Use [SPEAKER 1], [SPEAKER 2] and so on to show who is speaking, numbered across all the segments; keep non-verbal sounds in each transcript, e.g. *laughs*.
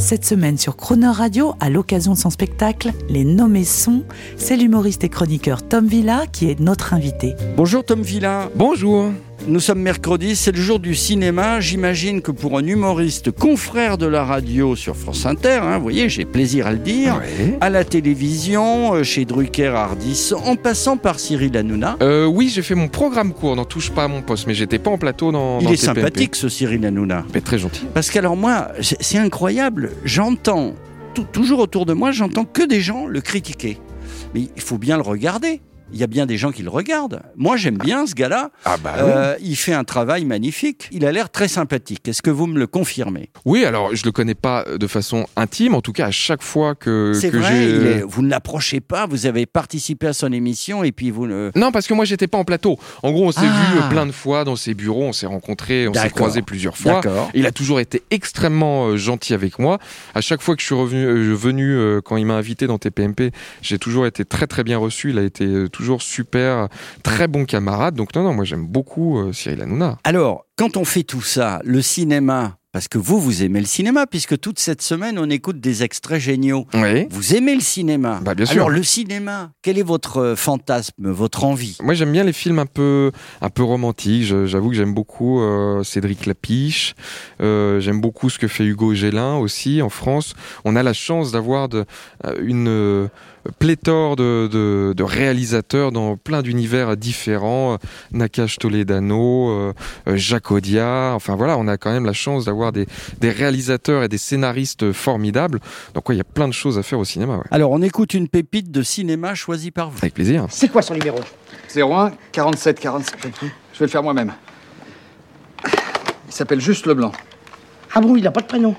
[SPEAKER 1] Cette semaine sur Croner Radio, à l'occasion de son spectacle Les Nommés Sons, c'est l'humoriste et chroniqueur Tom Villa qui est notre invité.
[SPEAKER 2] Bonjour Tom Villa.
[SPEAKER 3] Bonjour.
[SPEAKER 2] Nous sommes mercredi, c'est le jour du cinéma. J'imagine que pour un humoriste confrère de la radio sur France Inter, hein, vous voyez, j'ai plaisir à le dire,
[SPEAKER 3] Ouais.
[SPEAKER 2] à la télévision, euh, chez Drucker Hardis, en passant par Cyril Hanouna.
[SPEAKER 3] Euh, oui, j'ai fait mon programme court dans Touche pas à mon poste, mais j'étais pas en plateau dans.
[SPEAKER 2] Il
[SPEAKER 3] dans
[SPEAKER 2] est
[SPEAKER 3] TPMP.
[SPEAKER 2] sympathique ce Cyril Hanouna.
[SPEAKER 3] Mais très gentil.
[SPEAKER 2] Parce qu'alors moi, c'est incroyable, j'entends, tou- toujours autour de moi, j'entends que des gens le critiquer. Mais il faut bien le regarder. Il y a bien des gens qui le regardent. Moi, j'aime bien ce gars-là.
[SPEAKER 3] Ah bah
[SPEAKER 2] Euh, il fait un travail magnifique. Il a l'air très sympathique. Est-ce que vous me le confirmez?
[SPEAKER 3] Oui. alors je le connais pas de façon intime. En tout cas, à chaque fois que,
[SPEAKER 2] C'est
[SPEAKER 3] que
[SPEAKER 2] vrai,
[SPEAKER 3] j'ai.
[SPEAKER 2] il est- vous ne l'approchez pas, vous avez participé à son émission et puis vous ne...
[SPEAKER 3] Non, parce que moi j'étais pas en plateau. En gros, on s'est
[SPEAKER 2] Ah.
[SPEAKER 3] vu plein de fois dans ses bureaux, on s'est rencontrés, on s'est croisés plusieurs fois.
[SPEAKER 2] D'accord.
[SPEAKER 3] Il a toujours été extrêmement euh, gentil avec moi. À chaque fois que je suis revenu, euh, venu euh, quand il m'a invité dans TPMP, j'ai toujours été très très bien reçu. Il a été toujours super, très bon camarade. Donc non non, moi j'aime beaucoup euh, Cyril Hanouna.
[SPEAKER 2] Alors, quand on fait tout ça, le cinéma, parce que vous, vous aimez le cinéma, puisque toute cette semaine, on écoute des extraits géniaux.
[SPEAKER 3] Oui.
[SPEAKER 2] Vous aimez le cinéma
[SPEAKER 3] Bah, bien sûr.
[SPEAKER 2] Alors, le cinéma, quel est votre euh, fantasme, votre envie?
[SPEAKER 3] Moi j'aime bien les films un peu un peu romantiques. J'avoue que j'aime beaucoup euh, Cédric Lapiche. Euh, j'aime beaucoup ce que fait Hugo Gélin aussi en France. On a la chance d'avoir une pléthore de, de- de réalisateurs dans plein d'univers différents. Nakash Toledano, euh, euh, Jacques Audiard. Enfin voilà, on a quand même la chance d'avoir des, des réalisateurs et des scénaristes formidables. Donc ouais, il y a plein de choses à faire au cinéma. Ouais.
[SPEAKER 2] Alors, on écoute une pépite de cinéma choisie par vous.
[SPEAKER 3] Avec plaisir.
[SPEAKER 4] C'est quoi son numéro?
[SPEAKER 5] 01 47 47. Je vais le faire moi-même. Il s'appelle Juste Leblanc.
[SPEAKER 4] Ah bon, il a pas de prénom?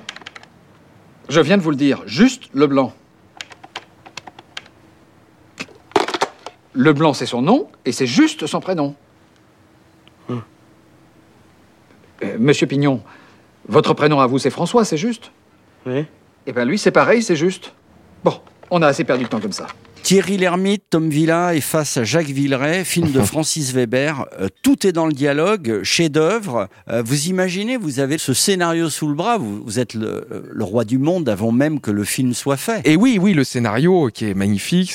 [SPEAKER 5] Je viens de vous le dire, Juste Leblanc. Leblanc, c'est son nom et c'est juste son prénom.
[SPEAKER 4] Hum.
[SPEAKER 5] Euh, Monsieur Pignon, votre prénom à vous, c'est François, c'est juste?
[SPEAKER 4] Oui.
[SPEAKER 5] Eh bien, lui, c'est pareil, c'est juste. Bon, on a assez perdu de temps comme ça.
[SPEAKER 2] Thierry Lhermitte, Tom Villa est face à Jacques Villeray, film de *laughs* Francis Weber. Euh, tout est dans le dialogue, chef-d'œuvre. Euh, vous imaginez, vous avez ce scénario sous le bras, vous, vous êtes le, le roi du monde avant même que le film soit fait.
[SPEAKER 3] Et oui, oui, le scénario qui est magnifique,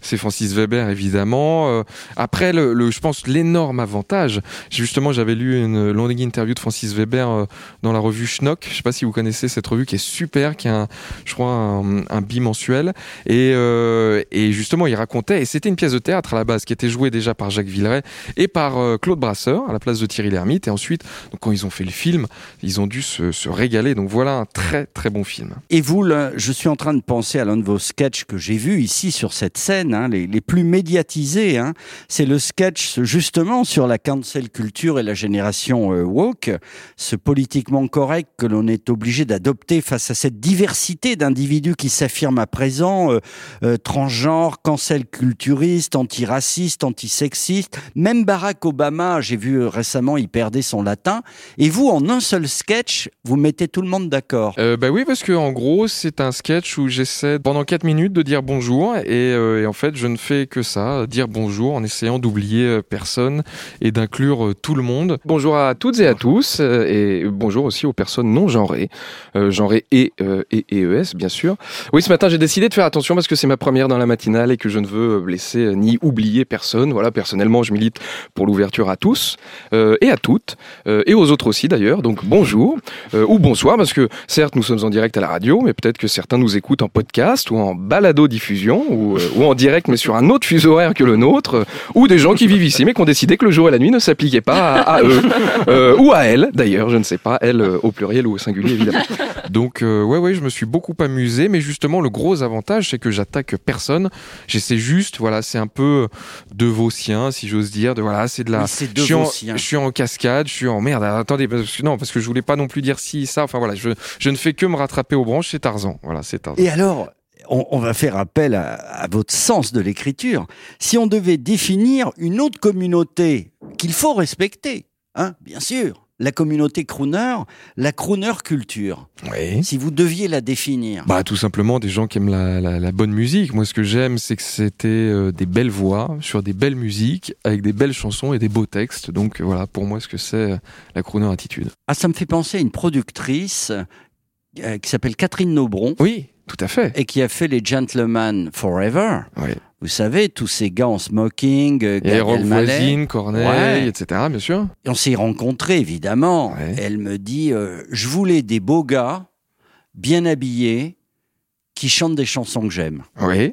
[SPEAKER 3] c'est Francis Weber évidemment. Euh, après, le, le- je pense l'énorme avantage, justement, j'avais lu une longue interview de Francis Weber euh, dans la revue Schnock. Je sais pas si vous connaissez cette revue qui est super, qui est un, je crois un, un bimensuel. Et, euh, et justement, il racontait, et c'était une pièce de théâtre à la base qui était jouée déjà par Jacques Villeray et par euh, Claude Brasseur à la place de Thierry Lhermitte. Et ensuite, quand ils ont fait le film, ils ont dû se, régaler. Donc voilà un très très bon film.
[SPEAKER 2] Et vous, je suis en train de penser à l'un de vos sketchs que j'ai vu ici sur cette scène, hein, les, plus médiatisés. hein. C'est le sketch justement sur la cancel culture et la génération euh, woke, ce politiquement correct que l'on est obligé d'adopter face à cette diversité d'individus qui s'affirment à présent, euh, euh, transgenres, cancel culturistes, antiracistes, antisexistes. Même Barack Obama, j'ai vu euh, récemment, il perdait son latin. Et vous, en un seul sketch, vous mettez tout le monde d'accord.
[SPEAKER 3] Euh, bah oui, parce que en gros, c'est un sketch où j'essaie pendant 4 minutes de dire bonjour et, euh, et en fait, je ne fais que ça, dire bonjour en essayant d'oublier euh, personne et d'inclure tout le monde.
[SPEAKER 6] Bonjour à toutes et à tous, et bonjour aussi aux personnes non genrées, euh, genrées et, et EES bien sûr. Oui, ce matin j'ai décidé de faire attention parce que c'est ma première dans la matinale et que je ne veux blesser ni oublier personne. Voilà, personnellement je milite pour l'ouverture à tous euh, et à toutes, euh, et aux autres aussi d'ailleurs. Donc bonjour euh, ou bonsoir parce que certes nous sommes en direct à la radio, mais peut-être que certains nous écoutent en podcast ou en balado-diffusion ou, euh, ou en direct mais sur un autre fuseau horaire que le nôtre, ou des gens qui vivent ici mais qui ont décidé que le jour et la nuit ne s'appliquaient pas à, à eux euh, ou à elles d'ailleurs, je ne sais pas, elles euh, au pluriel ou au singulier évidemment.
[SPEAKER 3] Donc euh, ouais, ouais, je me suis beaucoup amusé, mais justement le gros avantage, c'est que j'attaque personne. J'essaie juste, voilà, c'est un peu de vos siens, si j'ose dire. De voilà, c'est de la.
[SPEAKER 2] Oui,
[SPEAKER 3] je
[SPEAKER 2] de
[SPEAKER 3] suis en-. Je suis en cascade, je suis en merde. Attendez, parce que, non, parce que je voulais pas non plus dire si ça. Enfin voilà, je, je ne fais que me rattraper aux branches. C'est Tarzan. Voilà, c'est Tarzan.
[SPEAKER 2] Et alors, on, on va faire appel à, à votre sens de l'écriture. Si on devait définir une autre communauté qu'il faut respecter, hein, bien sûr, la communauté crooner, la crooner culture.
[SPEAKER 3] Oui.
[SPEAKER 2] Si vous deviez la définir.
[SPEAKER 3] Bah tout simplement des gens qui aiment la, la, la bonne musique. Moi ce que j'aime c'est que c'était euh, des belles voix sur des belles musiques avec des belles chansons et des beaux textes. Donc voilà pour moi ce que c'est euh, la crooner attitude.
[SPEAKER 2] Ah, ça me fait penser à une productrice euh, qui s'appelle Catherine Nobron.
[SPEAKER 3] Oui, tout à fait.
[SPEAKER 2] Et qui a fait les Gentlemen Forever.
[SPEAKER 3] Oui.
[SPEAKER 2] Vous savez, tous ces gars en smoking, euh, Elmaleh.
[SPEAKER 3] Voisine, Corneille,
[SPEAKER 2] Ouais.
[SPEAKER 3] etc. Bien sûr.
[SPEAKER 2] Et on s'est rencontrés, évidemment.
[SPEAKER 3] Ouais.
[SPEAKER 2] Elle me dit, euh, je voulais des beaux gars, bien habillés, qui chantent des chansons que j'aime.
[SPEAKER 3] Oui.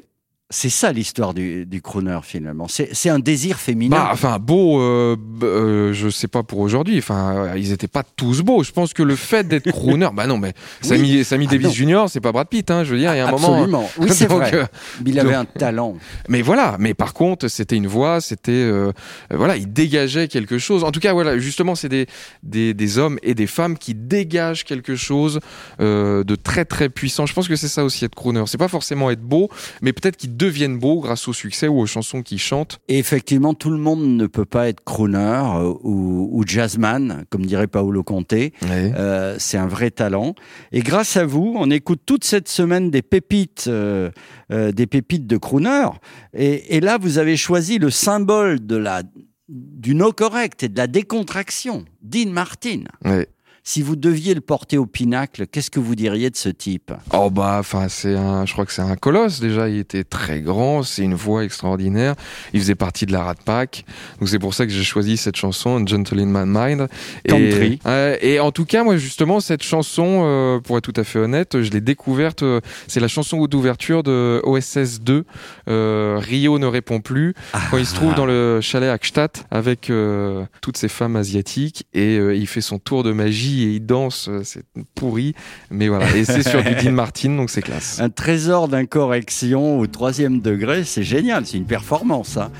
[SPEAKER 2] C'est ça l'histoire du, du crooner, finalement. C'est un désir féminin.
[SPEAKER 3] Bah, enfin, beau, euh, euh, je sais pas pour aujourd'hui. Enfin, euh, ils étaient pas tous beaux. Je pense que le fait d'être *laughs* crooner, bah non, mais Sammy, Sammy
[SPEAKER 2] Ah
[SPEAKER 3] Davis
[SPEAKER 2] non.
[SPEAKER 3] Jr., c'est pas Brad Pitt, hein. Je veux dire, il y a un moment.
[SPEAKER 2] Absolument. Oui, c'est *laughs* vrai.
[SPEAKER 3] euh,
[SPEAKER 2] Il avait
[SPEAKER 3] donc-
[SPEAKER 2] un talent.
[SPEAKER 3] Mais voilà, mais par contre, c'était une voix, c'était euh, voilà, il dégageait quelque chose. En tout cas, voilà, justement, c'est des, des des hommes et des femmes qui dégagent quelque chose de très très puissant. Je pense que c'est ça aussi être crooner. C'est pas forcément être beau, mais peut-être qu'ils deviennent beaux grâce au succès ou aux chansons qu'ils chantent.
[SPEAKER 2] Et effectivement, tout le monde ne peut pas être crooner euh, ou, ou jazzman, comme dirait Paolo Conte. Euh, c'est un vrai talent. Et grâce à vous, on écoute toute cette semaine des pépites, euh, euh, des pépites de crooner. Et, et là, vous avez choisi le symbole de la du no correct et de la décontraction, Dean Martin.
[SPEAKER 3] Ouais.
[SPEAKER 2] Si vous deviez le porter au pinacle, qu'est-ce que vous diriez de ce type
[SPEAKER 3] Oh bah, enfin, c'est un, je crois que c'est un colosse déjà. Il était très grand, c'est une voix extraordinaire. Il faisait partie de la Rat Pack, donc c'est pour ça que j'ai choisi cette chanson, A Gentle in My Mind.
[SPEAKER 2] Country.
[SPEAKER 3] Et, euh, et en tout cas, moi justement, cette chanson, euh, pour être tout à fait honnête, je l'ai découverte. euh, c'est la chanson d'ouverture de OSS 2. Euh, Rio ne répond plus quand il se trouve dans le chalet Akstadt avec toutes ces femmes asiatiques et il fait son tour de magie et il danse. euh, C'est pourri, mais voilà. Et c'est sur du *laughs* Dean Martin, donc c'est classe.
[SPEAKER 2] Un trésor d'incorrection au troisième degré, c'est génial, c'est une performance. hein.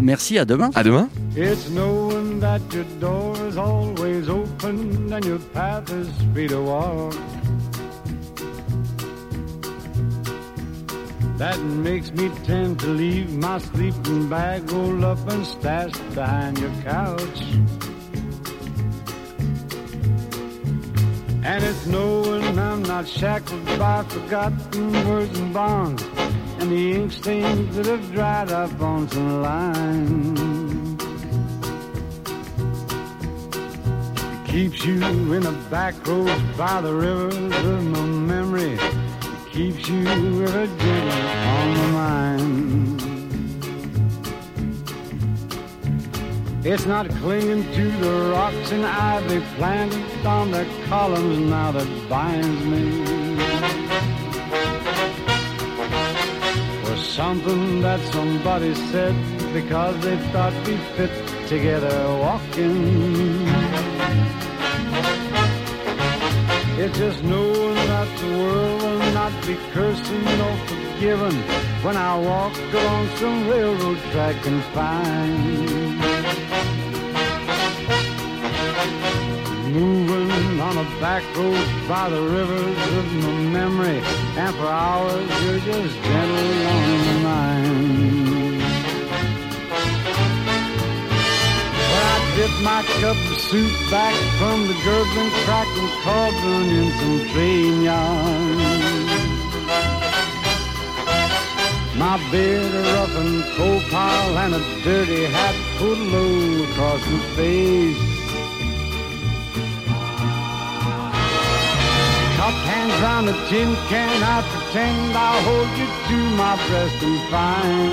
[SPEAKER 2] Merci, à demain.
[SPEAKER 3] À demain.
[SPEAKER 7] It's knowing that your door is always open and your path is free to walk. That makes me tend to leave my sleeping bag rolled up and stashed behind your couch. And it's knowing I'm not shackled by forgotten words and bonds and the ink stains that have dried up on some lines. It keeps you in the back roads by the rivers of my memory. It keeps you ever on the mind. It's not clinging to the rocks and ivy planted on the columns now that binds me. Or something that somebody said because they thought we'd fit together walking. It's just knowing that the world will not be cursing or forgiven when I walk along some railroad track and find. Moving on a back road by the rivers of my memory, and for hours you're just gentle on my mind. Well, I dip my cup of soup back from the gurgling, crackling cauldron in some train yarn. My beard a rough and coal pile and a dirty hat pulled low across my face. Hands round a tin can, I pretend I'll hold you to my breast and find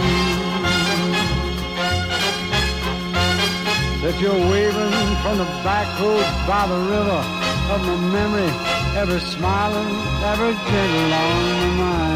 [SPEAKER 7] that you're waving from the back by the river of my memory, ever smiling, ever gentle on my mind.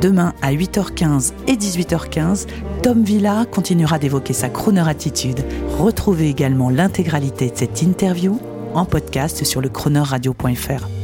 [SPEAKER 1] Demain à 8h15 et 18h15, Tom Villa continuera d'évoquer sa crooner attitude. Retrouvez également l'intégralité de cette interview en podcast sur le chroneurradio.fr.